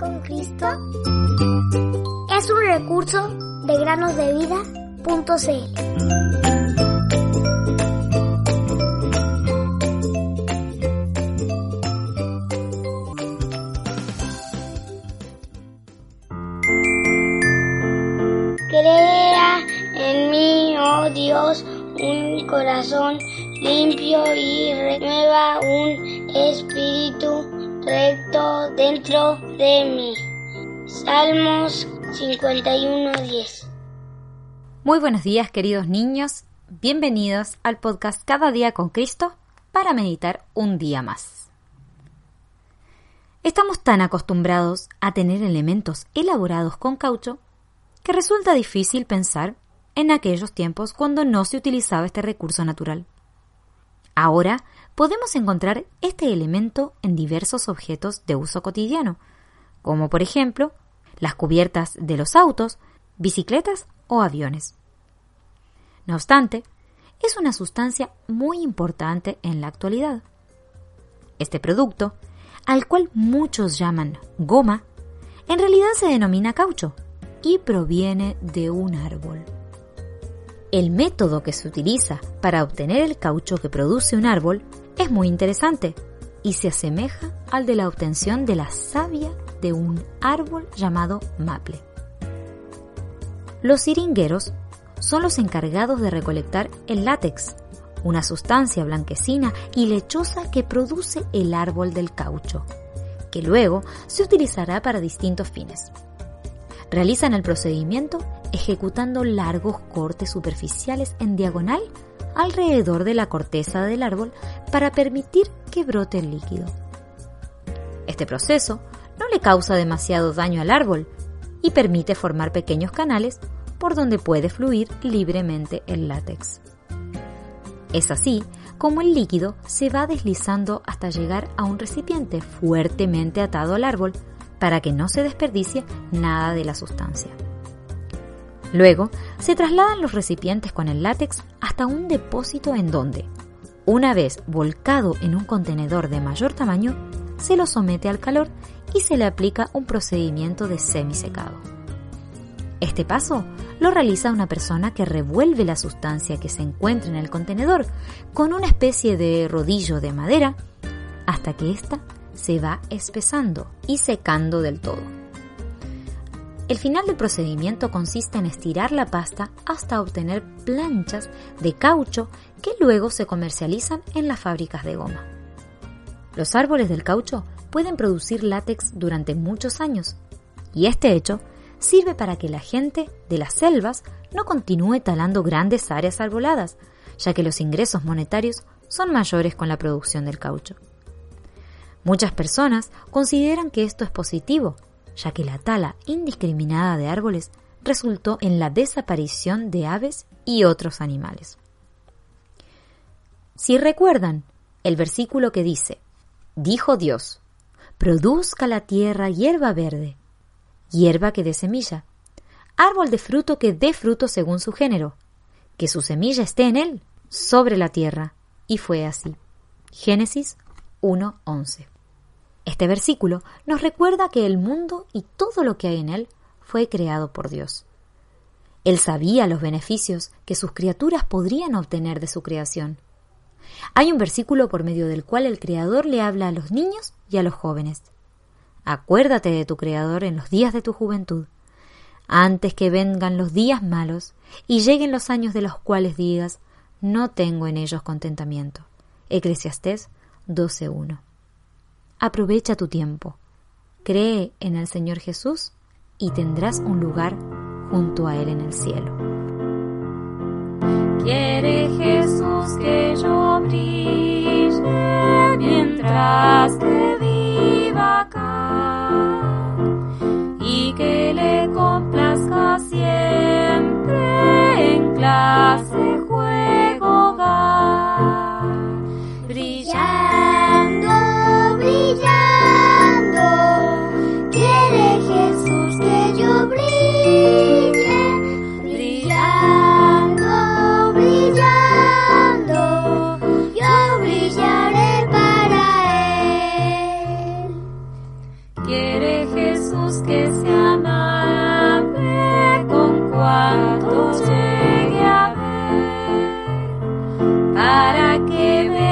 con Cristo es un recurso de granosdevida.cl. Crea en mí, oh Dios, un corazón limpio y renueva un espíritu recto dentro de mí. Salmos 51:10 Muy buenos días queridos niños, bienvenidos al podcast Cada día con Cristo para meditar un día más. Estamos tan acostumbrados a tener elementos elaborados con caucho que resulta difícil pensar en aquellos tiempos cuando no se utilizaba este recurso natural. Ahora podemos encontrar este elemento en diversos objetos de uso cotidiano, como por ejemplo las cubiertas de los autos, bicicletas o aviones. No obstante, es una sustancia muy importante en la actualidad. Este producto, al cual muchos llaman goma, en realidad se denomina caucho y proviene de un árbol. El método que se utiliza para obtener el caucho que produce un árbol es muy interesante y se asemeja al de la obtención de la savia de un árbol llamado maple. Los siringueros son los encargados de recolectar el látex, una sustancia blanquecina y lechosa que produce el árbol del caucho, que luego se utilizará para distintos fines. Realizan el procedimiento ejecutando largos cortes superficiales en diagonal alrededor de la corteza del árbol para permitir que brote el líquido. Este proceso no le causa demasiado daño al árbol y permite formar pequeños canales por donde puede fluir libremente el látex. Es así como el líquido se va deslizando hasta llegar a un recipiente fuertemente atado al árbol para que no se desperdicie nada de la sustancia. Luego, se trasladan los recipientes con el látex hasta un depósito en donde, una vez volcado en un contenedor de mayor tamaño, se lo somete al calor y se le aplica un procedimiento de semisecado. Este paso lo realiza una persona que revuelve la sustancia que se encuentra en el contenedor con una especie de rodillo de madera hasta que ésta se va espesando y secando del todo. El final del procedimiento consiste en estirar la pasta hasta obtener planchas de caucho que luego se comercializan en las fábricas de goma. Los árboles del caucho pueden producir látex durante muchos años y este hecho sirve para que la gente de las selvas no continúe talando grandes áreas arboladas, ya que los ingresos monetarios son mayores con la producción del caucho. Muchas personas consideran que esto es positivo, ya que la tala indiscriminada de árboles resultó en la desaparición de aves y otros animales. Si recuerdan el versículo que dice, dijo Dios, produzca la tierra hierba verde, hierba que dé semilla, árbol de fruto que dé fruto según su género, que su semilla esté en él, sobre la tierra. Y fue así. Génesis 1.11. Este versículo nos recuerda que el mundo y todo lo que hay en él fue creado por Dios. Él sabía los beneficios que sus criaturas podrían obtener de su creación. Hay un versículo por medio del cual el Creador le habla a los niños y a los jóvenes. Acuérdate de tu Creador en los días de tu juventud, antes que vengan los días malos y lleguen los años de los cuales digas, no tengo en ellos contentamiento. Eclesiastés 12.1. Aprovecha tu tiempo, cree en el Señor Jesús y tendrás un lugar junto a Él en el cielo. Quiere Jesús que yo brille mientras que viva acá y que le complazca siempre en clase. para que vean.